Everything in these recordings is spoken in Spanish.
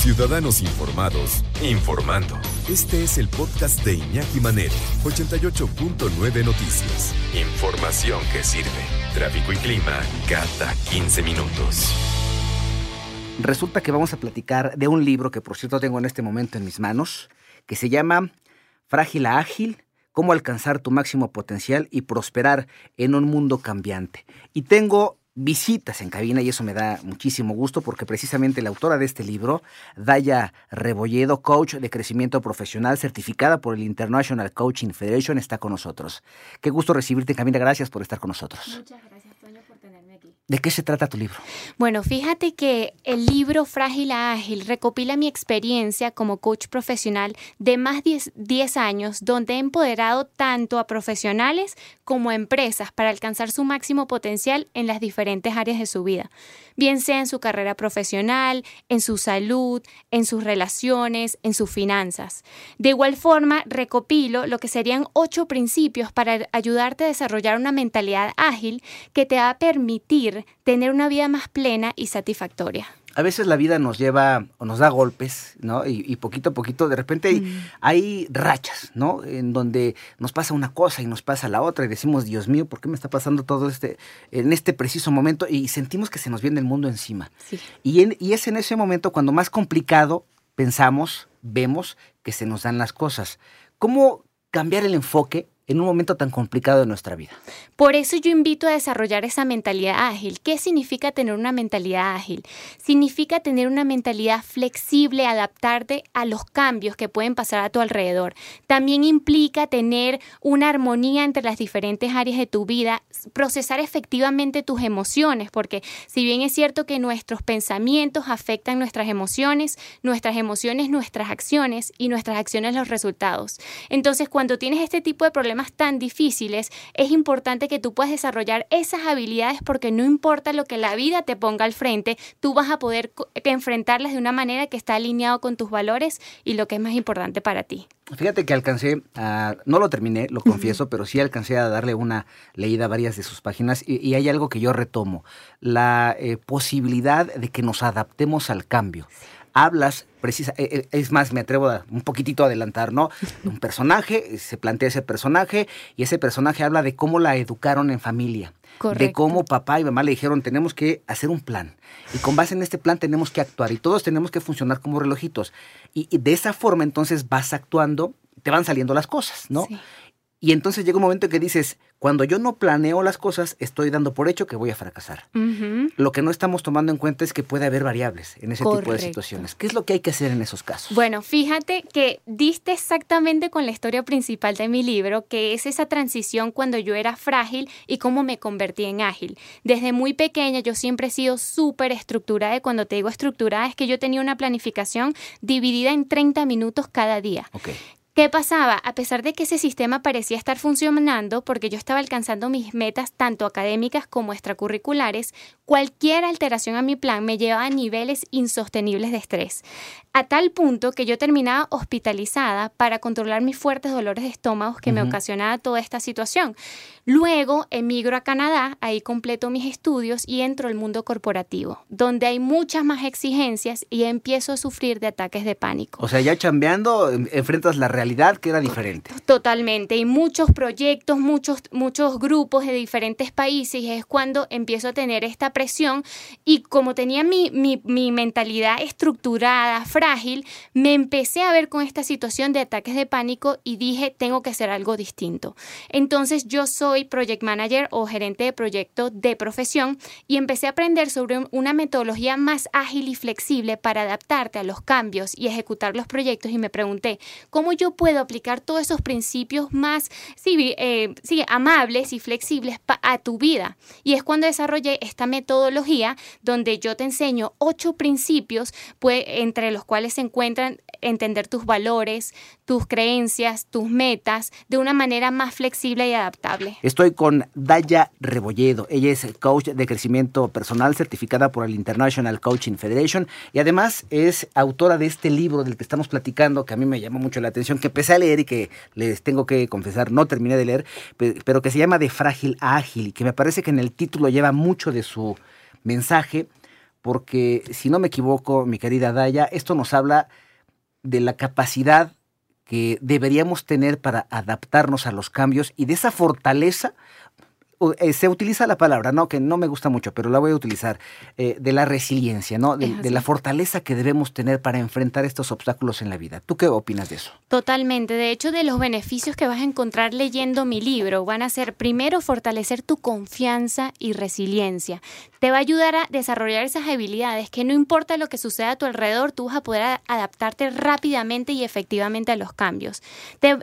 Ciudadanos informados, informando. Este es el podcast de Iñaki Manero, 88.9 Noticias. Información que sirve. Tráfico y clima cada 15 minutos. Resulta que vamos a platicar de un libro que por cierto tengo en este momento en mis manos, que se llama Frágil a Ágil, cómo alcanzar tu máximo potencial y prosperar en un mundo cambiante. Y tengo visitas en cabina y eso me da muchísimo gusto porque precisamente la autora de este libro, Daya Rebolledo, coach de crecimiento profesional certificada por el International Coaching Federation, está con nosotros. Qué gusto recibirte en cabina, gracias por estar con nosotros. Muchas gracias. ¿De qué se trata tu libro? Bueno, fíjate que el libro Frágil a Ágil recopila mi experiencia como coach profesional de más de 10 años, donde he empoderado tanto a profesionales como a empresas para alcanzar su máximo potencial en las diferentes áreas de su vida, bien sea en su carrera profesional, en su salud, en sus relaciones, en sus finanzas. De igual forma, recopilo lo que serían ocho principios para ayudarte a desarrollar una mentalidad ágil que te va a permitir tener una vida más plena y satisfactoria. A veces la vida nos lleva o nos da golpes, ¿no? Y, poquito a poquito, de repente hay, rachas, ¿no? En donde nos pasa una cosa y nos pasa la otra y decimos, Dios mío, ¿por qué me está pasando todo este, en este preciso momento? Y sentimos que se nos viene el mundo encima. Y, y es en ese momento cuando más complicado pensamos, vemos que se nos dan las cosas. ¿Cómo cambiar el enfoque en un momento tan complicado de nuestra vida. Por eso yo invito a desarrollar esa mentalidad ágil. ¿Qué significa tener una mentalidad ágil? Significa tener una mentalidad flexible, adaptarte a los cambios que pueden pasar a tu alrededor. También implica tener una armonía entre las diferentes áreas de tu vida, procesar efectivamente tus emociones, porque si bien es cierto que nuestros pensamientos afectan nuestras emociones, nuestras emociones nuestras acciones y nuestras acciones los resultados. Entonces, cuando tienes este tipo de problemas tan difíciles, es importante que tú puedas desarrollar esas habilidades porque no importa lo que la vida te ponga al frente, tú vas a poder enfrentarlas de una manera que está alineado con tus valores y lo que es más importante para ti. Fíjate que alcancé a, no lo terminé, lo confieso, pero sí alcancé a darle una leída a varias de sus páginas y, hay algo que yo retomo, la eh, posibilidad de que nos adaptemos al cambio hablas precisa, eh, eh, es más, me atrevo a un poquitito a adelantar, ¿no? Un personaje, se plantea ese personaje y ese personaje habla de cómo la educaron en familia. De cómo papá y mamá le dijeron, tenemos que hacer un plan. Y con base en este plan tenemos que actuar. Y todos tenemos que funcionar como relojitos. Y, de esa forma entonces vas actuando, te van saliendo las cosas, ¿no? Y entonces llega un momento que dices, cuando yo no planeo las cosas, estoy dando por hecho que voy a fracasar. Lo que no estamos tomando en cuenta es que puede haber variables en ese tipo de situaciones. ¿Qué es lo que hay que hacer en esos casos? Bueno, fíjate que diste exactamente con la historia principal de mi libro, que es esa transición cuando yo era frágil y cómo me convertí en ágil. Desde muy pequeña yo siempre he sido súper estructurada y cuando te digo estructurada es que yo tenía una planificación dividida en 30 minutos cada día. Okay. ¿Qué pasaba? A pesar de que ese sistema parecía estar funcionando porque yo estaba alcanzando mis metas tanto académicas como extracurriculares, cualquier alteración a mi plan me llevaba a niveles insostenibles de estrés, a tal punto que yo terminaba hospitalizada para controlar mis fuertes dolores de estómago que me ocasionaba toda esta situación. Luego emigro a Canadá, ahí completo mis estudios y entro al mundo corporativo, donde hay muchas más exigencias y empiezo a sufrir de ataques de pánico. O sea, ya chambeando, enfrentas la realidad que era diferente. Totalmente, y muchos proyectos, muchos, muchos grupos de diferentes países, es cuando empiezo a tener esta presión y como tenía mi, mi, mentalidad estructurada, frágil, me empecé a ver con esta situación de ataques de pánico y dije, tengo que hacer algo distinto. Entonces yo soy project manager o gerente de proyecto de profesión y empecé a aprender sobre una metodología más ágil y flexible para adaptarte a los cambios y ejecutar los proyectos y me pregunté cómo yo puedo aplicar todos esos principios más sí, eh, amables y flexibles a tu vida. Y es cuando desarrollé esta metodología donde yo te enseño ocho principios pues, entre los cuales se encuentran entender tus valores, tus creencias, tus metas de una manera más flexible y adaptable. Estoy con Daya Rebolledo. Ella es coach de crecimiento personal certificada por el International Coaching Federation y además es autora de este libro del que estamos platicando que a mí me llamó mucho la atención, que empecé a leer y que les tengo que confesar no terminé de leer, pero que se llama De frágil a ágil y que me parece que en el título lleva mucho de su mensaje porque si no me equivoco, mi querida Daya, esto nos habla de la capacidad que deberíamos tener para adaptarnos a los cambios y de esa fortaleza eh, se utiliza la palabra, ¿no? Que no me gusta mucho, pero la voy a utilizar, eh, de la resiliencia, ¿no? De, la fortaleza que debemos tener para enfrentar estos obstáculos en la vida. ¿Tú qué opinas de eso? Totalmente. De hecho, de los beneficios que vas a encontrar leyendo mi libro van a ser, primero, fortalecer tu confianza y resiliencia. Te va a ayudar a desarrollar esas habilidades que no importa lo que suceda a tu alrededor, tú vas a poder adaptarte rápidamente y efectivamente a los cambios.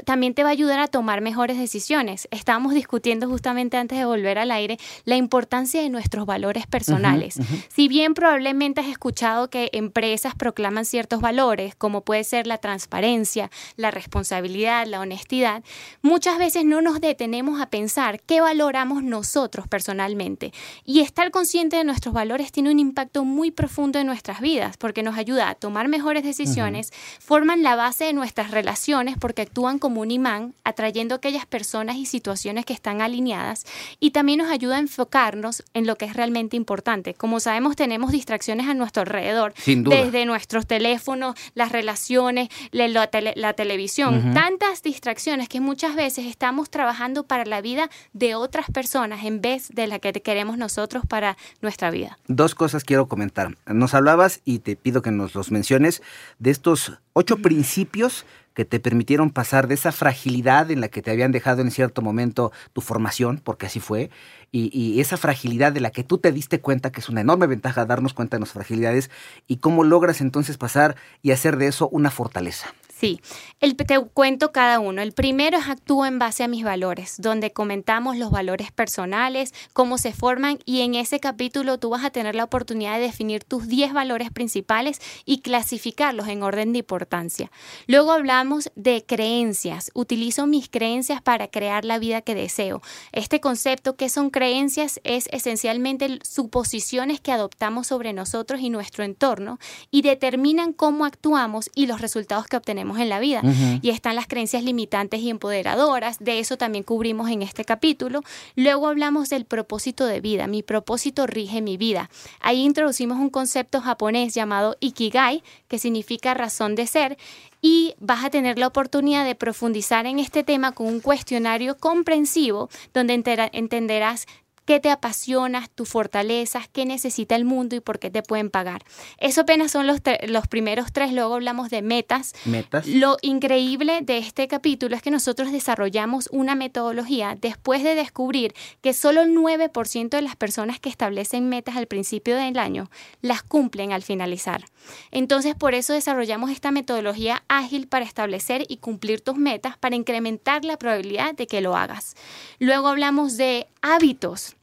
también te va a ayudar a tomar mejores decisiones. Estábamos discutiendo justamente antes de volver al aire la importancia de nuestros valores personales. Si bien probablemente has escuchado que empresas proclaman ciertos valores, como puede ser la transparencia, la responsabilidad, la honestidad, muchas veces no nos detenemos a pensar qué valoramos nosotros personalmente. Y estar consciente de nuestros valores tiene un impacto muy profundo en nuestras vidas, porque nos ayuda a tomar mejores decisiones, forman la base de nuestras relaciones porque actúan como un imán, atrayendo aquellas personas y situaciones que están alineadas y también nos ayuda a enfocarnos en lo que es realmente importante. Como sabemos, tenemos distracciones a nuestro alrededor, desde nuestros teléfonos, las relaciones, la, televisión, tantas distracciones que muchas veces estamos trabajando para la vida de otras personas en vez de la que queremos nosotros para nuestra vida. Dos cosas quiero comentar. Nos hablabas y te pido que nos los menciones de estos ocho principios que te permitieron pasar de esa fragilidad en la que te habían dejado en cierto momento tu formación, porque así fue, y, esa fragilidad de la que tú te diste cuenta, que es una enorme ventaja darnos cuenta de las fragilidades, y cómo logras entonces pasar y hacer de eso una fortaleza. Sí, el, te cuento cada uno. El primero es actúo en base a mis valores, donde comentamos los valores personales, cómo se forman y en ese capítulo tú vas a tener la oportunidad de definir tus 10 valores principales y clasificarlos en orden de importancia. Luego hablamos de creencias. Utilizo mis creencias para crear la vida que deseo. Este concepto que son creencias es esencialmente suposiciones que adoptamos sobre nosotros y nuestro entorno y determinan cómo actuamos y los resultados que obtenemos en la vida. Y están las creencias limitantes y empoderadoras, de eso también cubrimos en este capítulo. Luego hablamos del propósito de vida, mi propósito rige mi vida. Ahí introducimos un concepto japonés llamado Ikigai, que significa razón de ser, y vas a tener la oportunidad de profundizar en este tema con un cuestionario comprensivo donde entenderás qué te apasionas, tus fortalezas, qué necesita el mundo y por qué te pueden pagar. Eso apenas son los, los primeros tres, luego hablamos de metas. Metas. Lo increíble de este capítulo es que nosotros desarrollamos una metodología después de descubrir que solo el 9% de las personas que establecen metas al principio del año las cumplen al finalizar. Entonces, por eso desarrollamos esta metodología ágil para establecer y cumplir tus metas para incrementar la probabilidad de que lo hagas. Luego hablamos de hábitos.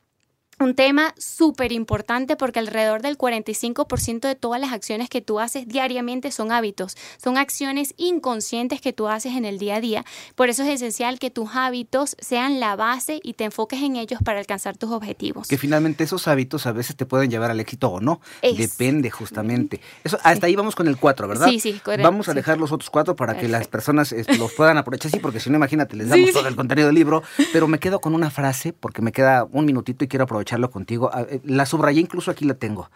Un tema súper importante porque alrededor del 45% de todas las acciones que tú haces diariamente son hábitos, son acciones inconscientes que tú haces en el día a día. Por eso es esencial que tus hábitos sean la base y te enfoques en ellos para alcanzar tus objetivos. Que finalmente esos hábitos a veces te pueden llevar al éxito o no. Depende justamente. Eso, hasta ahí vamos con el 4, ¿verdad? Sí, sí, correcto. Vamos a dejar los otros cuatro para que las personas este, los puedan aprovechar, sí, porque si no, imagínate, les damos todo el contenido del libro. Pero me quedo con una frase porque me queda un minutito y quiero aprovechar echarlo contigo. Eh, la subrayé, incluso aquí la tengo.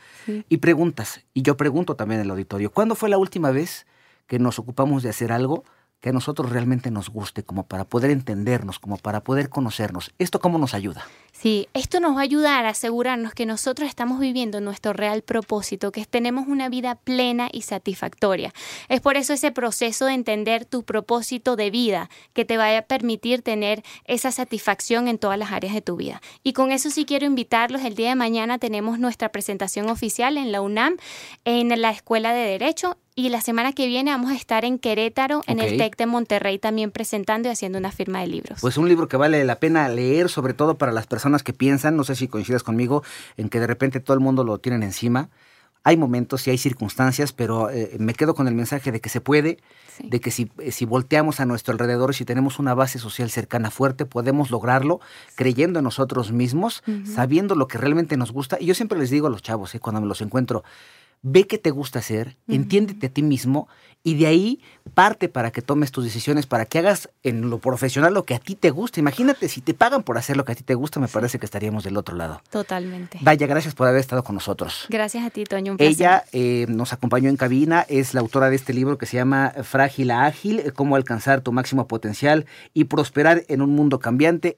Y preguntas, y yo pregunto también en el auditorio, ¿cuándo fue la última vez que nos ocupamos de hacer algo que a nosotros realmente nos guste, como para poder entendernos, como para poder conocernos. ¿Esto cómo nos ayuda? Sí, esto nos va a ayudar a asegurarnos que nosotros estamos viviendo nuestro real propósito, que tenemos una vida plena y satisfactoria. Es por eso ese proceso de entender tu propósito de vida que te va a permitir tener esa satisfacción en todas las áreas de tu vida. Y con eso sí quiero invitarlos. El día de mañana tenemos nuestra presentación oficial en la UNAM, en la Escuela de Derecho y la semana que viene vamos a estar en Querétaro, en el TEC de Monterrey, también presentando y haciendo una firma de libros. Pues un libro que vale la pena leer, sobre todo para las personas que piensan, no sé si coincides conmigo, en que de repente todo el mundo lo tienen encima. Hay momentos y hay circunstancias, pero eh, me quedo con el mensaje de que se puede, de que si, si, volteamos a nuestro alrededor, si tenemos una base social cercana fuerte, podemos lograrlo creyendo en nosotros mismos, sabiendo lo que realmente nos gusta. Y yo siempre les digo a los chavos, eh, cuando me los encuentro, ve qué te gusta hacer, entiéndete a ti mismo y de ahí parte para que tomes tus decisiones, para que hagas en lo profesional lo que a ti te gusta. Imagínate, si te pagan por hacer lo que a ti te gusta, me parece que estaríamos del otro lado. Totalmente. Vaya, gracias por haber estado con nosotros. Gracias a ti, Toño. Ella eh, nos acompañó en cabina, es la autora de este libro que se llama Frágil a Ágil, cómo alcanzar tu máximo potencial y prosperar en un mundo cambiante.